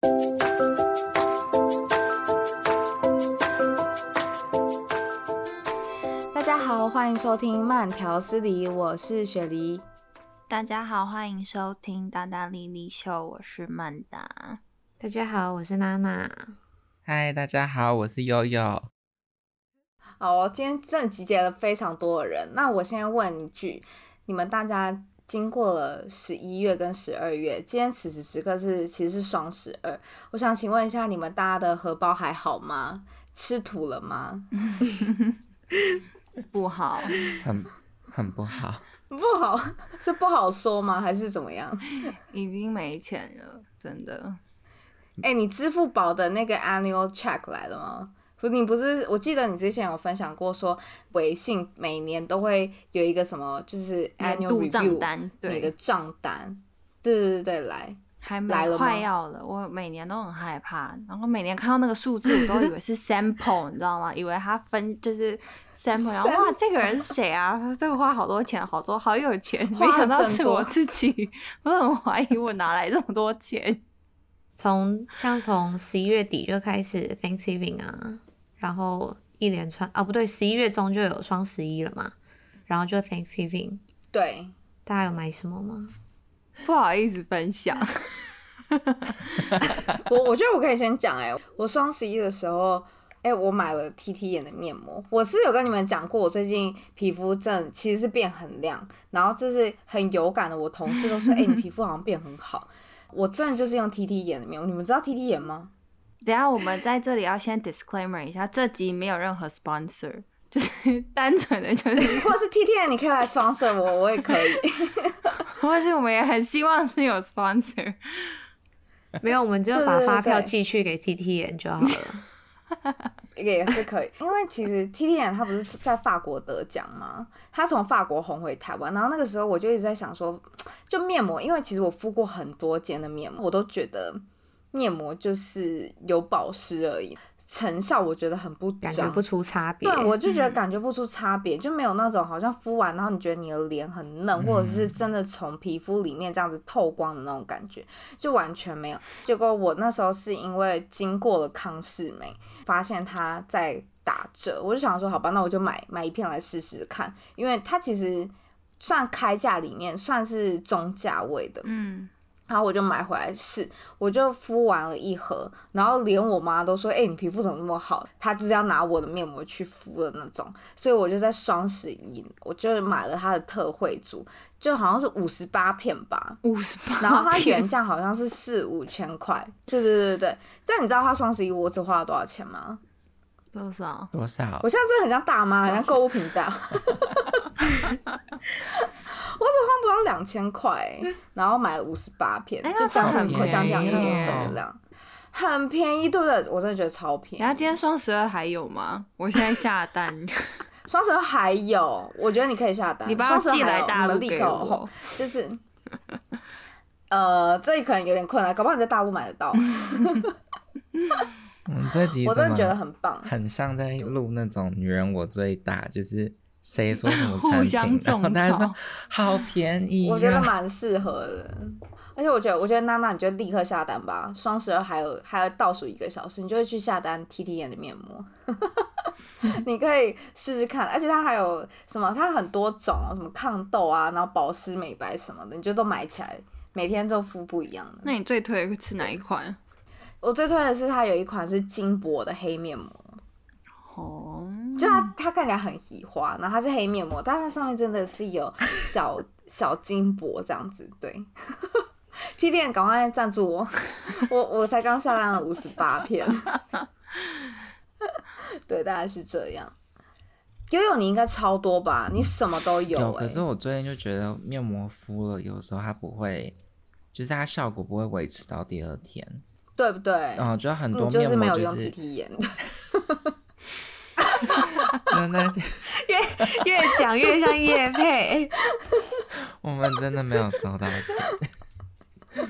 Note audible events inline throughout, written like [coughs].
大家好，欢迎收听慢条斯理，我是雪梨。大家好，欢迎收听大大丽丽秀，我是曼达。大家好，我是娜娜。嗨，大家好，我是悠悠。好，今天真的集结了非常多的人。那我先问一句，你们大家经过了十一月跟十二月，今天此时此刻是其实是双十二。我想请问一下，你们大家的荷包还好吗？吃土了吗？[laughs] 不好，很很不好，[laughs] 不好 [laughs] 是不好说吗？还是怎么样？已经没钱了，真的。哎、欸，你支付宝的那个 annual check 来了吗？不，你不是？我记得你之前有分享过，说微信每年都会有一个什么，就是 annual review 单，对，你的账单。对对对对，来，还来了，快要了。我每年都很害怕，然后每年看到那个数字，我都以为是 sample，你知道吗？以为他分就是 sample，然后哇，这个人是谁啊？这个花好多钱，好多好有钱，没想到是我自己。我很怀疑我哪来这么多钱。从像从十一月底就开始 Thanksgiving 啊。然后一连串啊，不对，十一月中就有双十一了嘛，然后就 Thanksgiving。对，大家有买什么吗？不好意思分享。[laughs] 我我觉得我可以先讲哎、欸，我双十一的时候，哎、欸，我买了 T T 眼的面膜。我是有跟你们讲过，我最近皮肤真的其实是变很亮，然后就是很有感的。我同事都说，哎、欸，你皮肤好像变很好。我真的就是用 T T 眼的面膜，你们知道 T T 眼吗？等下，我们在这里要先 disclaimer 一下，这集没有任何 sponsor，[laughs] 就是单纯的就是，[laughs] 或者是 T T N，你可以来 sponsor 我，我也可以。[laughs] 或者是我们也很希望是有 sponsor，没有，我们就把发票寄去给 T T N 就好了，也是可以。因为其实 T T N 他不是在法国得奖吗？他从法国红回台湾，然后那个时候我就一直在想说，就面膜，因为其实我敷过很多间的面膜，我都觉得。面膜就是有保湿而已，成效我觉得很不感觉不出差别。对，我就觉得感觉不出差别，嗯，就没有那种好像敷完然后你觉得你的脸很嫩，嗯，或者是真的从皮肤里面这样子透光的那种感觉，就完全没有。结果我那时候是因为经过了康氏美，发现它在打折，我就想说好吧，那我就买买一片来试试看，因为它其实算开价里面算是中价位的，嗯。然后我就买回来试，我就敷完了一盒，然后连我妈都说：“哎、欸，你皮肤怎么那么好？”她就是要拿我的面膜去敷的那种，所以我就在双十一，我就买了它的特惠组，就好像是五十八片吧，五十八，然后它原价好像是四五千块，对对对对。但你知道它双十一我只花了多少钱吗？多少？多少？我现在真的很像大妈，很像购物频道。[laughs] 我只花不到两千块，然后买了五十八片，欸、就将近快将近一年份的量，很便宜，对不对？我真的觉得超便宜。然后今天双十二还有吗？我现在下单。[laughs] 双十二还有，我觉得你可以下单。你把它寄来大陆给我。就是，呃，这可能有点困难，搞不好你在大陆买得到。[laughs] 嗯，这集我真的觉得很棒，很像在录那种女人我最大，就是。谁说什么产品？互相种草，大家说好便宜，啊，我觉得蛮适合的。而且我觉得，我觉得娜娜，你就立刻下单吧。双十二还有还有倒数一个小时，你就会去下单 T T 眼的面膜。[laughs] 你可以试试看，而且它还有什么？它很多种，什么抗痘啊，然后保湿美白什么的，你就都买起来，每天都敷不一样的。那你最推的是哪一款？我最推的是它有一款是金箔的黑面膜。哦，就它，它看起来很喜花，然后它是黑面膜，但它上面真的是有 [laughs] 小小金箔这样子。对，[laughs] T 店赶快赞助我，[laughs] 我我才刚下单了五十八片。对，大概是这样。悠悠，你应该超多吧？你什么都有、欸。有，可是我最近就觉得面膜敷了，有时候它不会，就是它效果不会维持到第二天，对不对？嗯，就很多面膜就是、就是没有用 T T 眼。[laughs] 真的越越讲越像叶配，[laughs] 我们真的没有收到钱，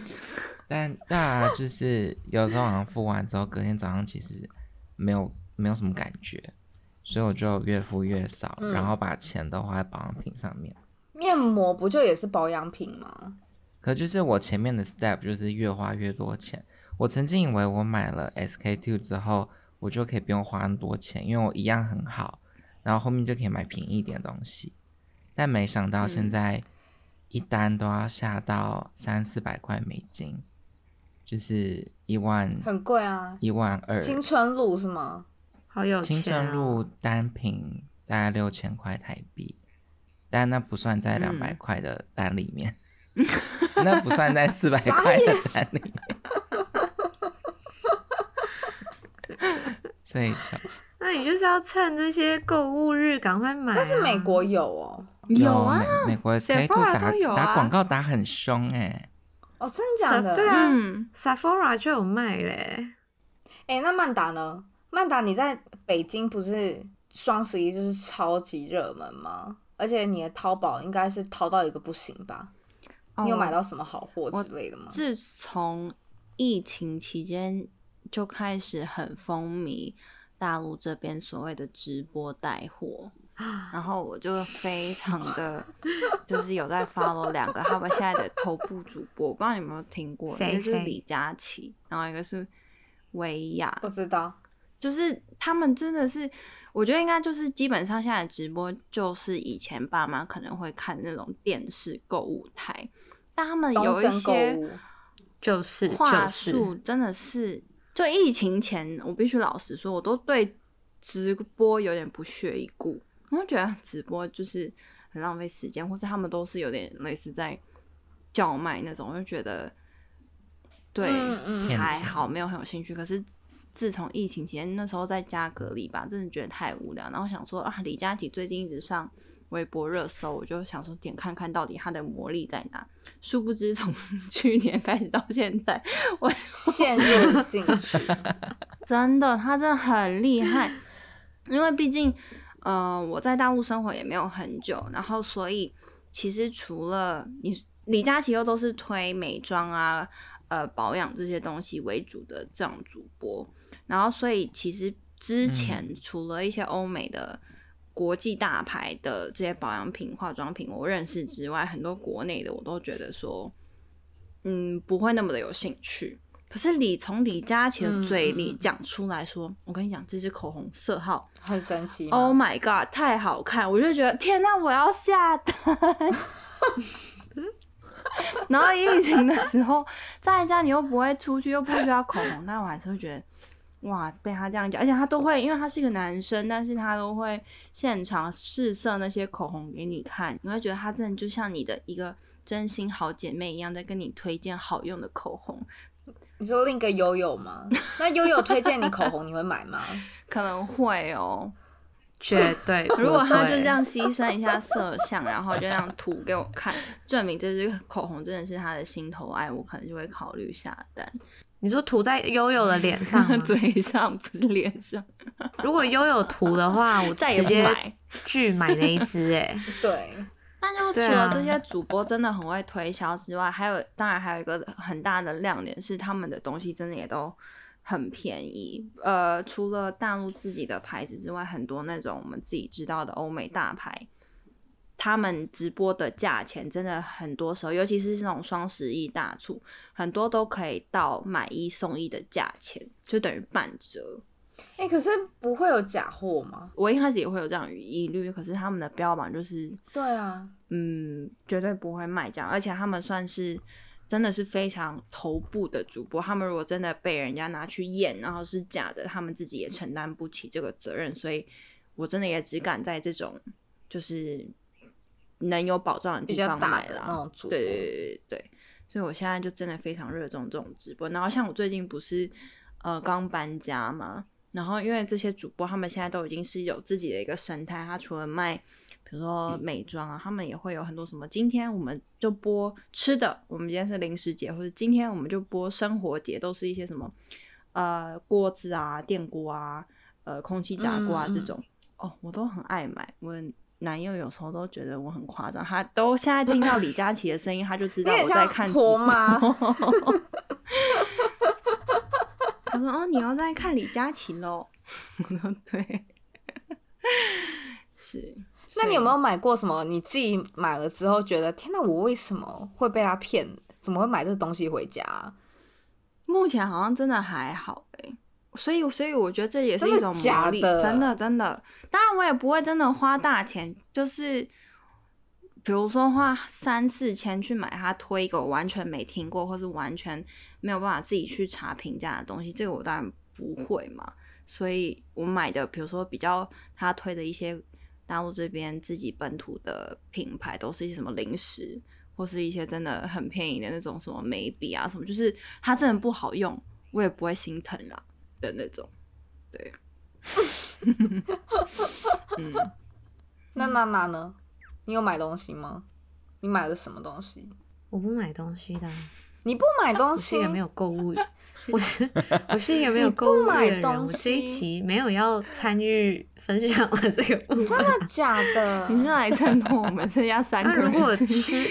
但那就是有时候好像付完之后，隔天早上其实没有没有什么感觉，所以我就越付越少，嗯，然后把钱都花在保养品上面。面膜不就也是保养品吗？可就是我前面的 step 就是越花越多钱，我曾经以为我买了 SK two 之后，我就可以不用花很多钱，因为我一样很好，然后后面就可以买便宜一点的东西。但没想到现在一单都要下到三四百块美金，就是一万，很贵啊，一万二。青春露是吗？好有。青春露单品大概六千块台币，但那不算在两百块的单里面，[laughs] 嗯、那不算在四百块的单里面。所以就，[laughs] 那你就是要趁这些购物日赶快买、啊。但是美国有哦，有啊，美，美国 s e p h o r a 打打广告打很凶哎、欸。哦，真的假的？对啊、嗯、，Sephora 就有卖嘞。哎、欸，那曼达呢？曼达你在北京不是双十一就是超级热门吗？而且你的淘宝应该是淘到一个不行吧？哦、你有买到什么好货之类的吗？自从疫情期间。就开始很风靡大陆这边所谓的直播带货，然后我就非常的，[laughs] 就是有在 follow 两个他们现在的头部主播，我不知道你有没有听过，一个是李佳琦，然后一个是薇娅，不知道，就是他们真的是，我觉得应该就是基本上现在直播就是以前爸妈可能会看那种电视购物台，但他们有一些就是话术真的是。就疫情前，我必须老实说，我都对直播有点不屑一顾。我觉得直播就是很浪费时间，或是他们都是有点类似在叫卖那种，我就觉得对，嗯嗯还好，没有很有兴趣。可是自从疫情前那时候在家隔离吧，真的觉得太无聊，然后想说啊，李佳琦最近一直上。微博热搜，我就想说点看看到底它的魔力在哪。殊不知从 [laughs] 去年开始到现在，我陷入进去。真的，他真的很厉害。因为毕竟，呃，我在大陆生活也没有很久，然后所以其实除了你李佳琦又都是推美妆啊、呃保养这些东西为主的这种主播，然后所以其实之前除了一些欧美的。国际大牌的这些保养品、化妆品，我认识之外，很多国内的我都觉得说，嗯，不会那么的有兴趣。可是李从李佳琦的嘴里讲出来说，我跟你讲，这支口红色号很神奇，Oh my god，太好看，我就觉得天哪，我要下单。[laughs] 然后疫情的时候在家，你又不会出去，又不需要口红，但我还是会觉得。哇，被他这样讲，而且他都会，因为他是一个男生，但是他都会现场试色那些口红给你看，你会觉得他真的就像你的一个真心好姐妹一样，在跟你推荐好用的口红。你说另一个悠悠吗？那悠悠推荐你口红，你会买吗？[laughs] 可能会哦，绝对。[laughs] 如果他就这样牺牲一下色相，然后就这样涂给我看，证明这支口红真的是他的心头爱，我可能就会考虑下单。你说涂在悠悠的脸上、[laughs] 嘴上不是脸上。[laughs] 如果悠悠涂的话，我再直接拒买那一支哎。[laughs] 对。但就除了这些主播真的很会推销之外，还有当然还有一个很大的亮点是他们的东西真的也都很便宜。呃，除了大陆自己的牌子之外，很多那种我们自己知道的欧美大牌。他们直播的价钱真的很多时候，尤其是这种双十一大促，很多都可以到买一送一的价钱，就等于半折。哎、欸，可是不会有假货吗？我一开始也会有这样疑虑，可是他们的标榜就是，对啊，嗯，绝对不会卖这样，而且他们算是真的是非常头部的主播，他们如果真的被人家拿去验，然后是假的，他们自己也承担不起这个责任，所以我真的也只敢在这种就是。能有保障的地方买啦那种主播，对对对对，所以我现在就真的非常热衷这种直播。然后像我最近不是呃刚搬家嘛，然后因为这些主播他们现在都已经是有自己的一个生态，他除了卖比如说美妆啊，他们也会有很多什么，今天我们就播吃的，我们今天是零食节，或者今天我们就播生活节，都是一些什么呃锅子啊、电锅啊、呃空气炸锅啊这种、嗯、哦，我都很爱买，我。男友有时候都觉得我很夸张，他都现在听到李佳琦的声音，他就知道我在看直播。[laughs] 他说：“哦，你要在看李佳琦喽？” [laughs] 我说：“对，是。”那你有没有买过什么？你自己买了之后觉得天哪，我为什么会被他骗？怎么会买这个东西回家？目前好像真的还好哎，所以所以我觉得这也是一种魔力，真的，真的真的。当然我也不会真的花大钱，就是比如说花三四千去买他推一个我完全没听过，或是完全没有办法自己去查评价的东西，这个我当然不会嘛。所以我买的，比如说比较他推的一些大陆这边自己本土的品牌，都是一些什么零食。或是一些真的很便宜的那种什么眉笔啊什么，就是它真的不好用，我也不会心疼啦的那种。对，[laughs] 嗯，那娜娜呢？你有买东西吗？你买了什么东西？我不买东西的。你不买东西？我是一个没有购物，[laughs] 我是我是一个没有购物的人。我这一期没有要参与分享了这个部分，真的假的？你是来衬托我们剩下三个人？[laughs] 如果吃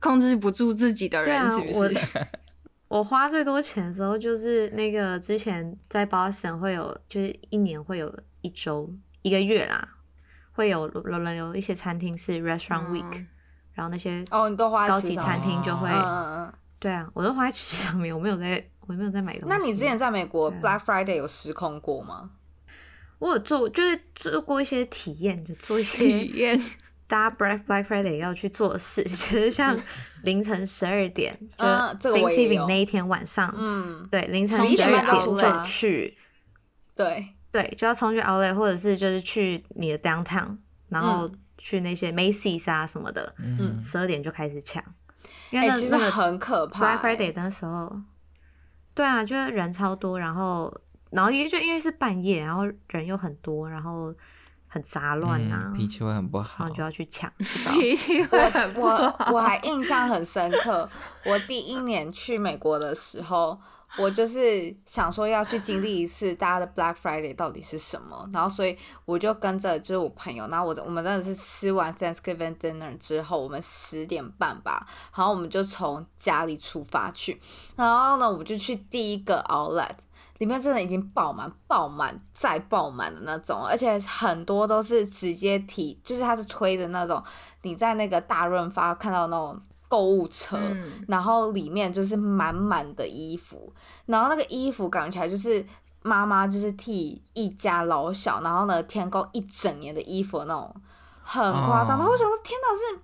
控制不住自己的人，是不是？啊、我，花最多钱的时候，就是那个之前在 Boston 会有，就是一年会有一周一个月啦，会有轮流一些餐厅是 Restaurant Week。嗯然后那些哦，你都花在高级餐厅就会，对啊，我都花在吃上面，我没有在，我没有在买东西。那你之前在美国 Black Friday 有失控过吗？我有做，就是做过一些体验，就做一些体验。大家 Black Black Friday 要去做事，[laughs] 就是像凌晨十二点，就 Thanksgiving 那一天晚上，嗯，对，凌晨十二点就去，对。对，就要冲去 Outlet，或者是就是去你的 Downtown，然后。去那些 Macy's 啊什么的，嗯，十二点就开始抢，因为其实很可怕、欸。Black Friday 那时候，对啊，就是人超多，然后，然后因为就因为是半夜，然后人又很多，然后很杂乱啊，脾气会很不好，然后就要去抢，[laughs] 脾气会很不好。我我还印象很深刻，我第一年去美国的时候。我就是想说要去经历一次大家的 Black Friday 到底是什么，然后所以我就跟着就是我朋友，然后我我们真的是吃完 Thanksgiving dinner 之后，我们十点半吧，然后我们就从家里出发去，然后呢，我们就去第一个 Outlet，里面真的已经爆满、爆满再爆满的那种，而且很多都是直接提，就是它是推的那种，你在那个大润发看到那种。购物车，嗯、然后里面就是满满的衣服，然后那个衣服感觉起来就是妈妈就是替一家老小，然后呢添购一整年的衣服那种，很夸张。哦、然后我想说，天哪，是。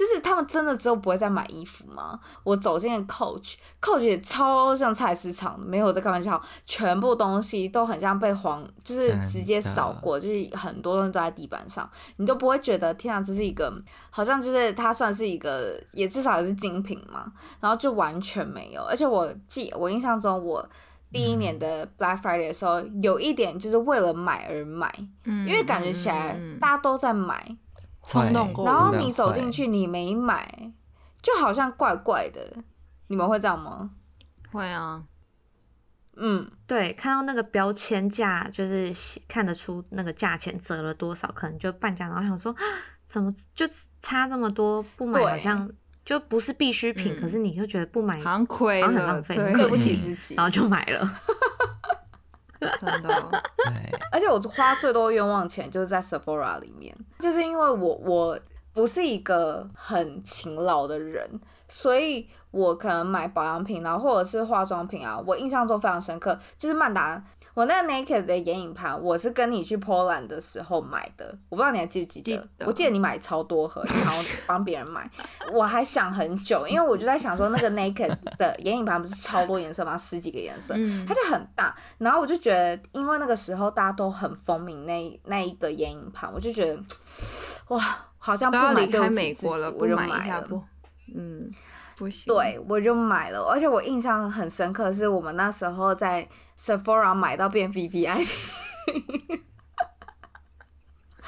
就是他们真的之后不会再买衣服吗？我走进 Coach，Coach 也超像菜市场，没有在开玩笑，全部东西都很像被黄，就是直接扫过，就是很多东西都在地板上，你都不会觉得天啊，这是一个好像就是它算是一个，也至少也是精品嘛，然后就完全没有。而且我记我印象中，我第一年的 Black Friday 的时候，有一点就是为了买而买，因为感觉起来大家都在买。冲动过，然后你走进去，你没买，就好像怪怪的。你们会这样吗？会啊，嗯，对，看到那个标签价，就是看得出那个价钱折了多少，可能就半价。然后想说，怎么就差这么多？不买好像就不是必需品，对可是你又觉得不买好像亏了，很浪费，对不起自己，然后就买了。[laughs] 真的，对而且我花最多冤枉钱就是在 Sephora 里面，就是因为我我不是一个很勤劳的人，所以我可能买保养品啊，或者是化妆品啊，我印象中非常深刻，就是曼达。我那个 Naked 的眼影盘，我是跟你去 Poland 的时候买的，我不知道你还记不记得？记得。我记得你买超多盒，然后 [laughs] 帮别人买。我还想很久，因为我就在想说，那个 Naked 的眼影盘不是超多颜色吗？十几个颜色，它就很大。然后我就觉得，因为那个时候大家都很风靡那那一个眼影盘，我就觉得，[tsk] 哇，好像不离开美国了，我就买一下不，嗯，对，我就买了，而且我印象很深刻，是我们那时候在。Sephora 买到变 VVIP，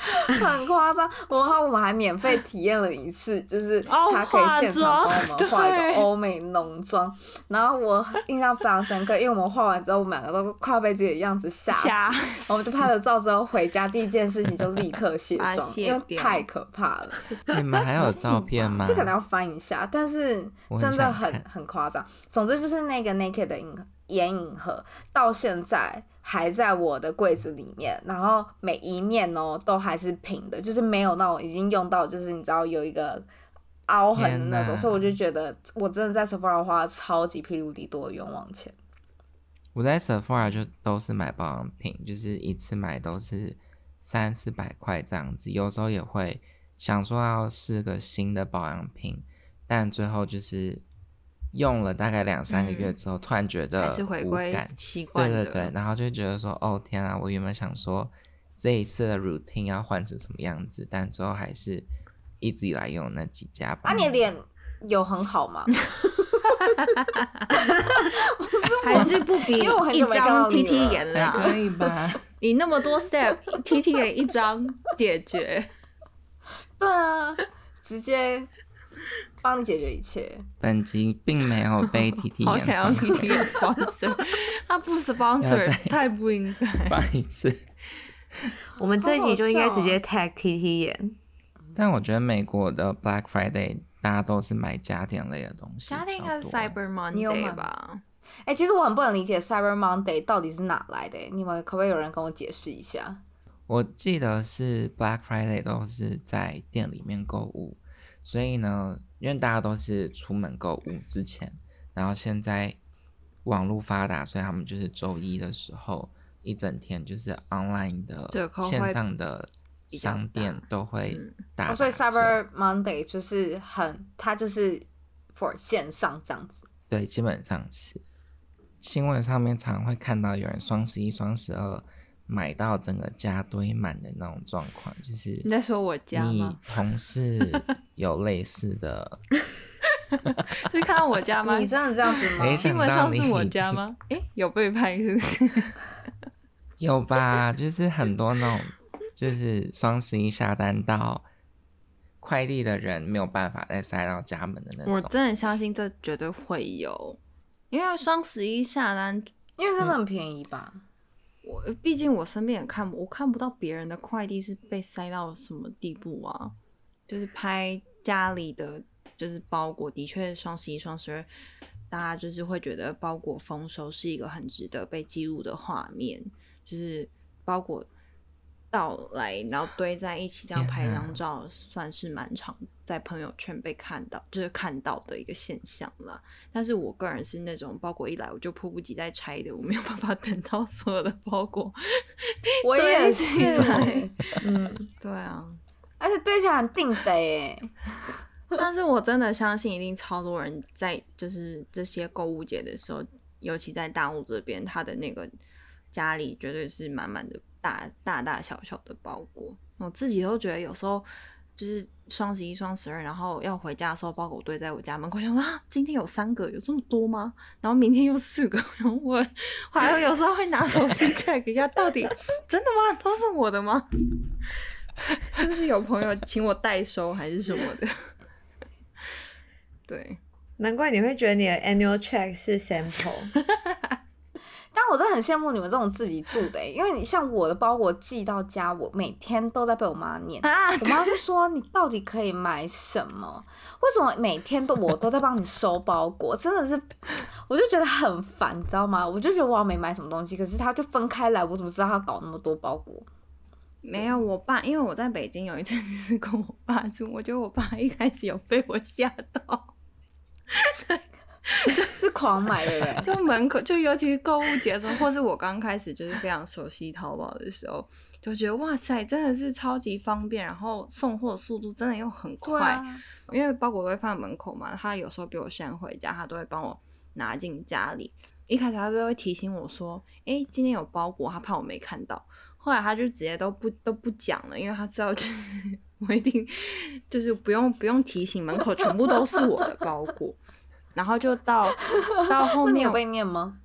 [laughs] 很夸张。然后我们还免费体验了一次，就是他可以现场帮我们画一个欧美浓妆。然后我印象非常深刻，因为我们画完之后，我们两个都快被自己的样子吓死。我们就拍了照之后回家，第一件事情就立刻卸妆，[laughs] 因为太可怕了。你们还有照片吗？[laughs] 这可能要翻一下，但是真的很很夸张。总之就是那个 Naked 的影。眼影盒到现在还在我的柜子里面，然后每一面哦都还是平的，就是没有那种已经用到，就是你知道有一个凹痕的那种，所以我就觉得我真的在 Sephora 花了超级霹雳无敌多的冤枉钱。我在 Sephora 就都是买保养品，就是一次买都是三四百块这样子，有时候也会想说要试个新的保养品，但最后就是用了大概两三个月之后，嗯、突然觉得无感，习惯对对对，然后就觉得说，哦天啊，我原本想说这一次的 routine 要换成什么样子，但最后还是一直以来用那几家吧。啊，你的脸有很好吗？[laughs] 还是不比一张 T T 眼啦，可以吧？[laughs] 你那么多 step，T T 眼一张解决。对啊，直接帮你解决一切。本集并没有被 T T，好想要 T T 眼 sponsor，[laughs] 他不 sponsor，太不应该。帮一次，我们这一集就应该直接 tag T T 眼。但我觉得美国的 Black Friday。大家都是买家电类的东西，家电应该是 Cyber Monday 吧？哎、欸，其实我很不能理解 Cyber Monday 到底是哪来的，你们可不可以有人跟我解释一下？我记得是 Black Friday 都是在店里面购物，所以呢，因为大家都是出门购物之前，然后现在网络发达，所以他们就是周一的时候一整天就是 online 的线上的。商店都会打，打、嗯哦，所以 Cyber Monday 就是很，它就是 for 线上这样子。对，基本上是新闻上面常会看到有人双十一、双十二买到整个家堆满的那种状况，就是你在说我家吗？你同事有类似的，[laughs] 是看到我家吗？你真的这样子吗？新闻上是我家吗？哎、欸，有被拍是不是？[laughs] 有吧，就是很多那种。就是双十一下单到快递的人没有办法再塞到家门的那种。我真的相信这绝对会有，因为双十一下单，因为真的很便宜吧。嗯、我毕竟我身边也看，我看不到别人的快递是被塞到什么地步啊。就是拍家里的就是包裹，的确双十一、双十二，大家就是会觉得包裹丰收是一个很值得被记录的画面，就是包裹。到来，然后堆在一起，这样拍一张照，算是蛮常在朋友圈被看到，就是看到的一个现象了。但是我个人是那种包裹一来我就迫不及待拆的，我没有办法等到所有的包裹。我也是，嗯，[laughs] 对啊，而且堆起来很定得耶。[laughs] 但是我真的相信，一定超多人在就是这些购物节的时候，尤其在大陆这边，他的那个家里绝对是满满的。大大大小小的包裹，我自己都觉得有时候就是双十一、双十二，然后要回家的时候，包裹堆在我家门口，想说啊，今天有三个，有这么多吗？然后明天又四个，[laughs] 然后我还有有时候会拿手机 check 一下，到底真的吗？都是我的吗？[laughs] 是不是有朋友请我代收还是什么的？[laughs] 对，难怪你会觉得你的 annual check 是 sample。但我真的很羡慕你们这种自己住的、欸，因为你像我的包裹寄到家，我每天都在被我妈念，啊、我妈就说你到底可以买什么？为什么每天都我都在帮你收包裹？真的是，我就觉得很烦，你知道吗？我就觉得我要没买什么东西，可是他就分开来，我怎么知道他搞那么多包裹？没有，我爸因为我在北京有一阵子是跟我爸住，我觉得我爸一开始有被我吓到。[laughs] [laughs] 是狂买的人，就门口就尤其是购物节的时候，或是我刚开始就是非常熟悉淘宝的时候，就觉得哇塞，真的是超级方便，然后送货速度真的又很快，啊、因为包裹都会放在门口嘛，他有时候比我先回家，他都会帮我拿进家里。一开始他都会提醒我说，哎、欸，今天有包裹，他怕我没看到。后来他就直接都不都不讲了，因为他知道就是 [laughs] 我一定就是不用不用提醒，门口全部都是我的包裹。然后就到 [laughs] 到后面，有被念吗？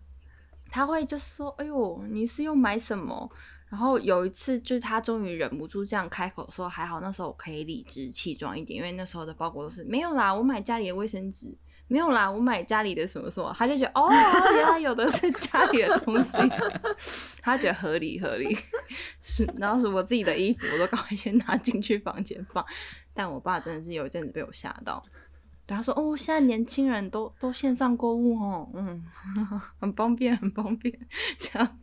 他会就说：“哎呦，你是又买什么？”然后有一次，就是他终于忍不住这样开口说：“还好那时候我可以理直气壮一点，因为那时候的包裹都是没有啦，我买家里的卫生纸，没有啦，我买家里的什么什么。”他就觉得哦，原来有的是家里的东西，[laughs] 他觉得合理合理。是，然后是我自己的衣服，我都赶快先拿进去房间放。但我爸真的是有一阵子被我吓到。对他说：“哦，现在年轻人都都线上购物哦，嗯，[laughs] 很方便，很方便。这样，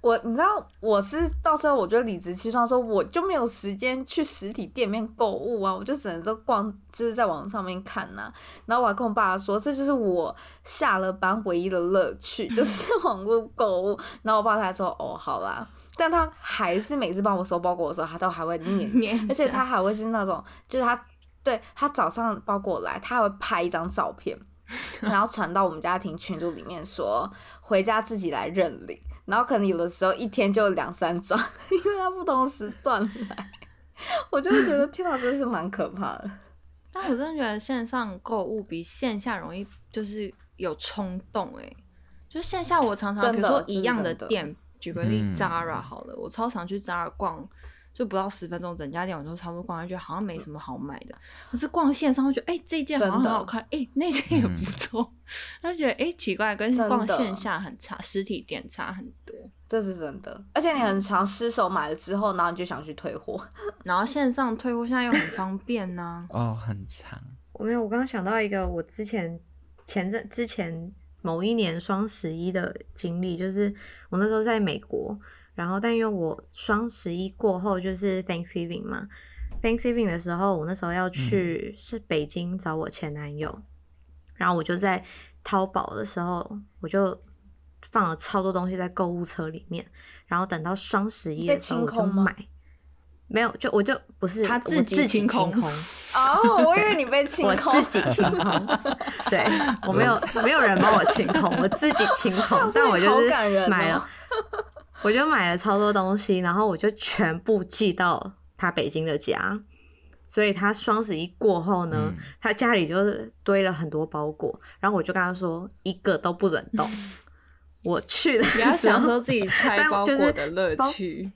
我你知道我是到时候我就理直气壮说，我就没有时间去实体店面购物啊，我就只能都逛，就是在网上面看呐、啊。然后我还跟我爸说，这就是我下了班唯一的乐趣，就 [laughs] 是网络购物。然后我爸他还说，哦，好啦，但他还是每次帮我收包裹的时候，他都还会念念，而且他还会是那种，就是他对他早上包裹来，他还会拍一张照片。[laughs] 然后传到我们家庭群组里面说，回家自己来认领，然后可能有的时候一天就两三张，[laughs] 因为他不同时段来，我就会觉得天哪，真的是蛮可怕的。[laughs] 但我真的觉得线上购物比线下容易，就是有冲动哎、欸，就线下我常常比如说一样的店，举个例，Zara 好了，我超常去 Zara 逛。就不到十分钟，整家店我都差不多逛下去，好像没什么好买的。可是逛线上，我觉得哎、欸，这件好像很好看，哎、欸，那件也不错。他、觉得哎、欸，奇怪，跟逛线下很差，实体店差很多。这是真的，而且你很常失手买了之后，然后你就想去退货，[laughs] 然后线上退货现在又很方便呢、啊。哦，很长。我没有，我刚刚想到一个我之前前阵之前某一年双十一的经历，就是我那时候在美国。然后，但因为我双十一过后就是 Thanksgiving 嘛，Thanksgiving 的时候，我那时候要去是北京找我前男友，嗯、然后我就在淘宝的时候，我就放了超多东西在购物车里面，然后等到双十一的时候我就买，没有，就我就不是他自己清空 [laughs] 哦，oh, 我以为你被清空，我自己清空，[laughs] 对我没有没有人帮我清空，我自己清空，但我就是买了。我就买了超多东西，然后我就全部寄到他北京的家，所以他双十一过后呢，嗯、他家里就是堆了很多包裹，然后我就跟他说一个都不准动。我去的时候，你要享受自己拆包裹的乐趣。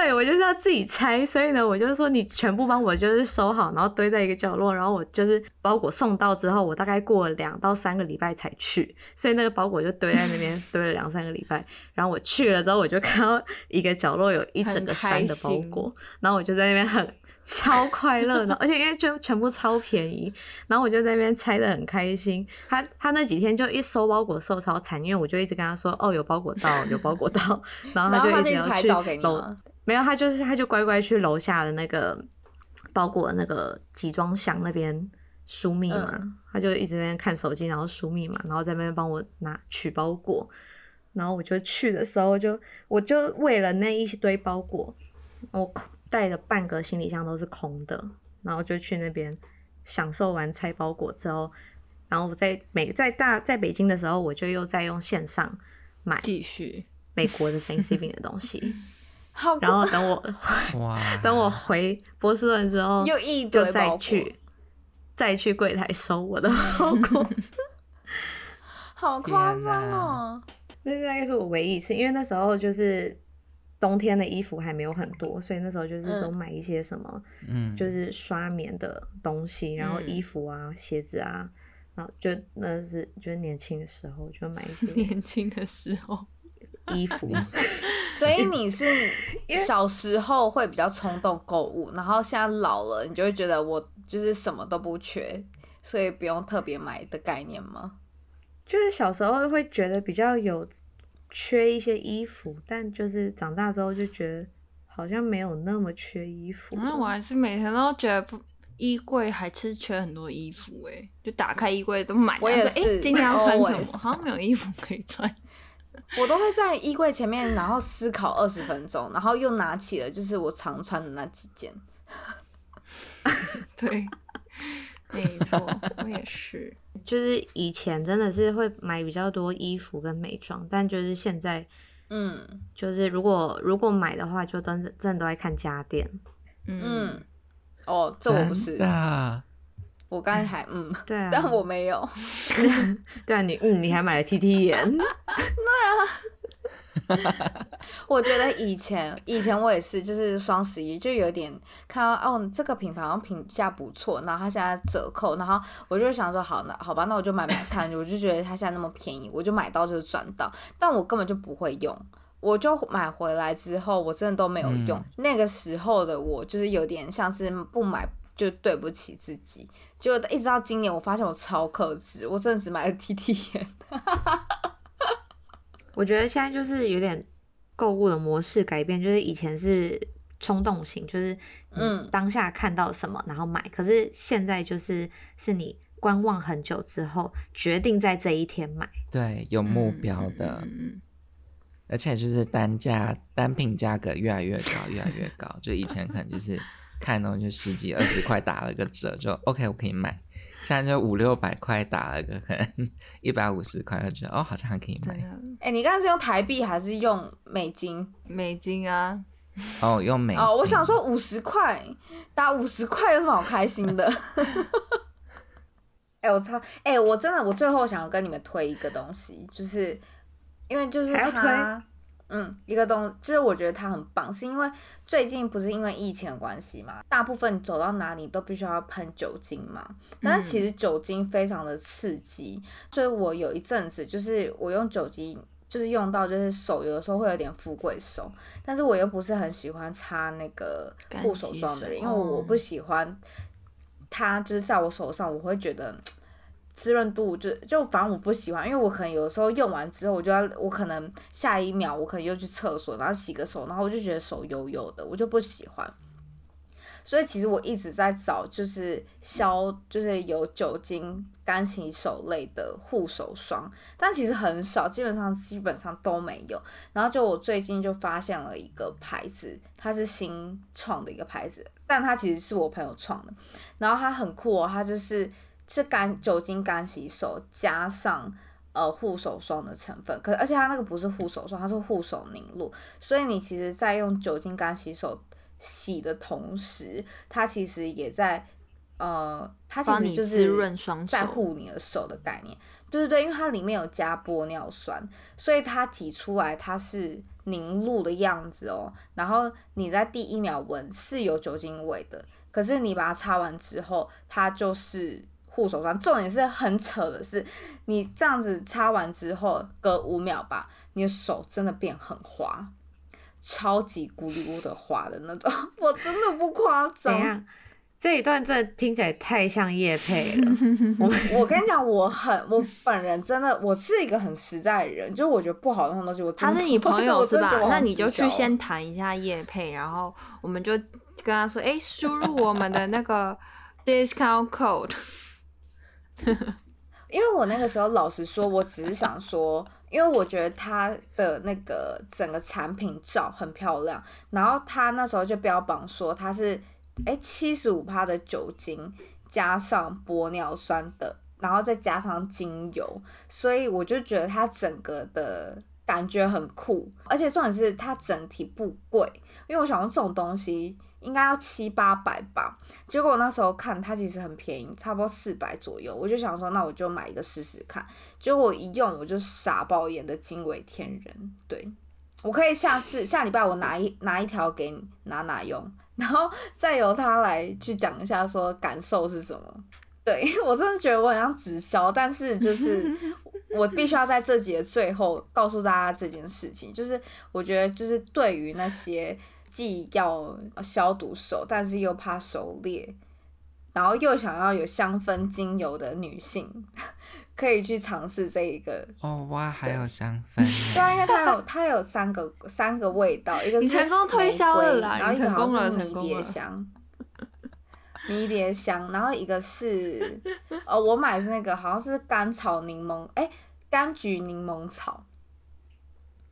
对，我就是要自己拆，所以呢，我就是说你全部帮我就是收好，然后堆在一个角落，然后我就是包裹送到之后，我大概过了两到三个礼拜才去，所以那个包裹就堆在那边 [laughs] 堆了两三个礼拜，然后我去了之后，我就看到一个角落有一整个山的包裹，然后我就在那边很超快乐的，[laughs] 而且因为就全部超便宜，然后我就在那边拆的很开心。他他那几天就一收包裹收超惨，因为我就一直跟他说哦，有包裹到，[laughs] 有包裹到，然后他就一直要去没有，他就是他就乖乖去楼下的那个包裹的那个集装箱那边输密码，嗯、他就一直在那边看手机，然后输密码，然后在那边帮我拿取包裹，然后我就去的时候就我就为了那一堆包裹，我带了半个行李箱都是空的，然后就去那边享受完拆包裹之后，然后我在美在大在北京的时候，我就又在用线上买继续美国的 Thanksgiving 的东西。[laughs] 然后等我，哇等我回波士顿之后，又一堆就再去，再去柜台收我的包 [laughs] 裹，好夸张哦！那大概是我唯一一次，因为那时候就是冬天的衣服还没有很多，所以那时候就是都买一些什么，嗯，就是刷棉的东西，然后衣服啊、鞋子啊，然后就那是就是年轻的时候就买一 [laughs] 些，年轻的时候。[laughs] 衣服，[laughs] 所以你是小时候会比较冲动购物，然后现在老了，你就会觉得我就是什么都不缺，所以不用特别买的概念吗？就是小时候会觉得比较有缺一些衣服，但就是长大之后就觉得好像没有那么缺衣服。那我还是每天都觉得不，衣柜还是缺很多衣服哎、欸，就打开衣柜都满。我也是，欸、今天要穿什么？好像没有衣服可以穿。[laughs] 我都会在衣柜前面，然后思考二十分钟，然后又拿起了就是我常穿的那几件。[laughs] 对，没错，我也是。[laughs] 就是以前真的是会买比较多衣服跟美妆，但就是现在，嗯，就是如果如果买的话，就真的真的都在看家电。嗯，嗯哦，这我不是。我刚才还嗯，对啊，但我没有。[laughs] 对啊，你嗯，你还买了 T T 眼。[laughs] 对啊。[laughs] 我觉得以前以前我也是，就是双十一就有点看到哦，这个品牌好像评价不错，然后它现在折扣，然后我就想说好，那好吧，那我就买买看，我就觉得它现在那么便宜，我就买到就是赚到，但我根本就不会用，我就买回来之后我真的都没有用。嗯、那个时候的我就是有点像是不买。就对不起自己，就一直到今年，我发现我超克制，我真的只买了 T T 眼。我觉得现在就是有点购物的模式改变，就是以前是冲动型，就是嗯当下看到什么然后买，可是现在就是是你观望很久之后决定在这一天买，对，有目标的，嗯嗯、而且就是单价单品价格越来越高，越来越高，就以前可能就是看到就十几二十块打了个折就 OK 我可以买。现在就五六百块打了个可能一百五十块，就觉得哦，好像还可以买。哎、欸，你刚才是用台币还是用美金？美金啊。哦，用美金。哦，我想说五十块打五十块有什么好开心的？[laughs] 哎、欸，我操！哎、欸，我真的，我最后想要跟你们推一个东西，就是因为就是它。嗯，一个东就是我觉得它很棒，是因为最近不是因为疫情的关系嘛，大部分走到哪里都必须要喷酒精嘛。但是其实酒精非常的刺激，嗯、所以我有一阵子就是我用酒精，就是用到就是手有的时候会有点富贵手，但是我又不是很喜欢擦那个护手霜的人，因为我不喜欢它就是在我手上，我会觉得。滋润度就就反正我不喜欢，因为我可能有的时候用完之后，我就要我可能下一秒我可能又去厕所，然后洗个手，然后我就觉得手油油的，我就不喜欢。所以其实我一直在找就是消就是有酒精干洗手类的护手霜，但其实很少，基本上基本上都没有。然后就我最近就发现了一个牌子，它是新创的一个牌子，但它其实是我朋友创的，然后它很酷哦，它就是。是干酒精干洗手加上呃护手霜的成分，可而且它那个不是护手霜，它是护手凝露，所以你其实在用酒精干洗手洗的同时，它其实也在呃，它其实就是在护你的手的概念，对对对，因为它里面有加玻尿酸，所以它挤出来它是凝露的样子哦，然后你在第一秒闻是有酒精味的，可是你把它擦完之后，它就是。护手霜，重点是很扯的是，你这样子擦完之后，隔五秒吧，你的手真的变很滑，超级咕噜噜的滑的那种，[laughs] 我真的不夸张。这一段真的听起来太像叶配了。我 [laughs] 我跟你讲，我很我本人真的，我是一个很实在的人，就是我觉得不好用的东西，我他是你 [laughs] 朋友是吧？那你就去先谈一下叶配，然后我们就跟他说，哎，输入我们的那个 discount code。因为我那个时候老实说，我只是想说，因为我觉得它的那个整个产品照很漂亮，然后他那时候就标榜说它是哎七十五趴的酒精加上玻尿酸的，然后再加上精油，所以我就觉得它整个的感觉很酷，而且重点是它整体不贵，因为我想用这种东西。应该要七八百吧，结果我那时候看它其实很便宜，差不多四百左右，我就想说那我就买一个试试看。结果我一用我就傻爆眼的惊为天人。对，我可以下次下礼拜我拿一拿一条给你拿拿用，然后再由他来去讲一下说感受是什么。对，[laughs] 我真的觉得我很像直销，但是就是 [laughs] 我必须要在这集的最后告诉大家这件事情，就是我觉得就是对于那些。既要消毒手，但是又怕手裂，然后又想要有香氛精油的女性，[laughs] 可以去尝试这一个。哦哇，还有香 [laughs] 氛。对啊，因为它有它有三个三个味道，一个是成功推销了啦，然后一个好像是迷迭香，迷迭香，然后一个是哦，我买的是那个好像是甘草柠檬，哎，柑橘柠檬草，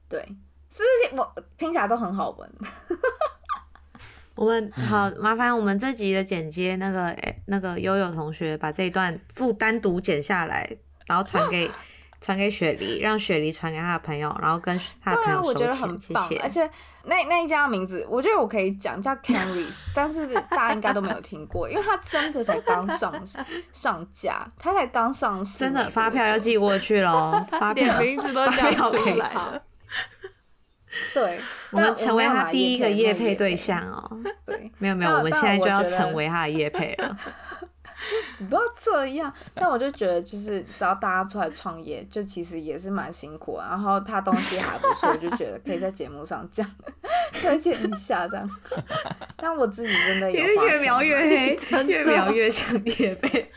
对。是不是我听起来都很好闻？[laughs] 我们好麻烦我们这集的剪接那个哎那个悠悠同学把这一段附单独剪下来，然后传给 [gasps] 传给雪梨，让雪梨传给他的朋友，然后跟他的朋友收钱。我觉得很棒，谢谢。而且那那一家名字，我觉得我可以讲叫 Canrys，但是大家应该都没有听过，因为他真的才刚上上架，他才刚上市，真的发票要寄过去喽，[laughs] 发票名字都叫出来了。对，[laughs] 我们成为他第一个业配对象哦。对，[laughs] 没有没有，我们现在就要成为他的业配了。[laughs] 你不要这样，但我就觉得，就是只要大家出来创业，就其实也是蛮辛苦。然后他东西还不错，我就觉得可以在节目上讲推荐一下这样。但我自己真的也是越描越黑，越描越像夜配。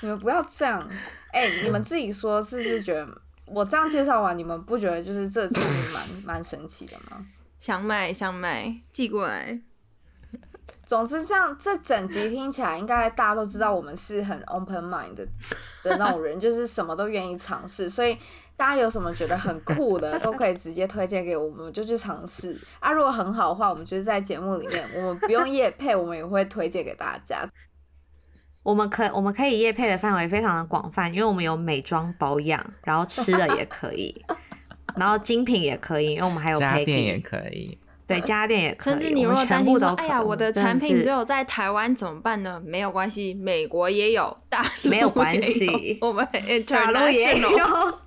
你们不要这样，哎、欸，你们自己说是不是觉得？我这样介绍完，你们不觉得就是这次蛮 [coughs] 蛮神奇的吗？想买想买，寄过来。总之，这样这整集听起来，应该大家都知道我们是很 open mind 的那种人，就是什么都愿意尝试。所以大家有什么觉得很酷的，都可以直接推荐给我们，就去尝试啊。如果很好的话，我们就是在节目里面，我们不用夜配，我们也会推荐给大家。我们可我们可以业配的范围非常的广泛，因为我们有美妆保养，然后吃的也可以，[laughs] 然后精品也可以，因为我们还有家电也可以，对家电也可以。甚至你如果担心说，哎呀，我的产品只有在台湾怎么办呢？没有关系，美国也有，大陆没有关系，我们 [laughs] 大陆也有，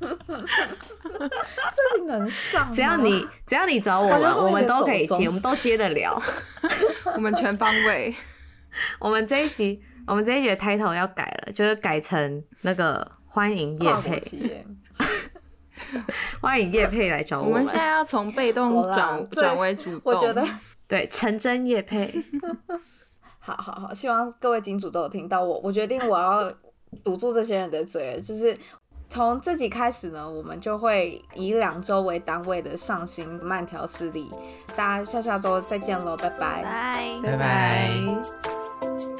这是能上，只要你只要你找我们，我们都可以接，我们都接得了，[laughs] 我们全方位。[laughs] 我们这一集，我们这一集的 title 要改了，就是改成那个欢迎叶配，[laughs] 欢迎叶配来找我们。我们现在要从被动转转为主动，我觉得对，成真叶配。[laughs] 好好好，希望各位金主都有听到我。我决定我要堵住这些人的嘴，就是从自己开始呢，我们就会以两周为单位的上新慢条斯理。大家下下周再见喽，拜拜，拜拜拜。Bye.